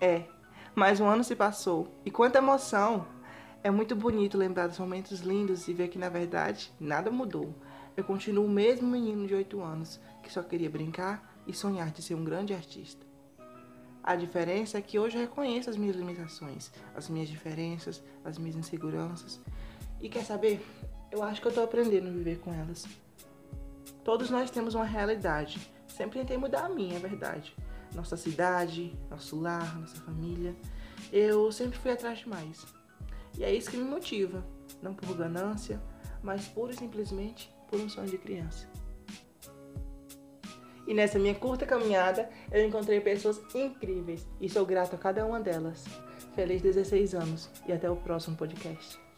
É, mais um ano se passou. E quanta emoção! É muito bonito lembrar dos momentos lindos e ver que, na verdade, nada mudou. Eu continuo o mesmo menino de 8 anos que só queria brincar e sonhar de ser um grande artista. A diferença é que hoje eu reconheço as minhas limitações, as minhas diferenças, as minhas inseguranças. E quer saber? Eu acho que eu tô aprendendo a viver com elas. Todos nós temos uma realidade. Sempre tentei mudar a minha, é verdade. Nossa cidade, nosso lar, nossa família. Eu sempre fui atrás de mais. E é isso que me motiva. Não por ganância, mas pura e simplesmente por um sonho de criança. E nessa minha curta caminhada, eu encontrei pessoas incríveis e sou grato a cada uma delas. Feliz 16 anos e até o próximo podcast.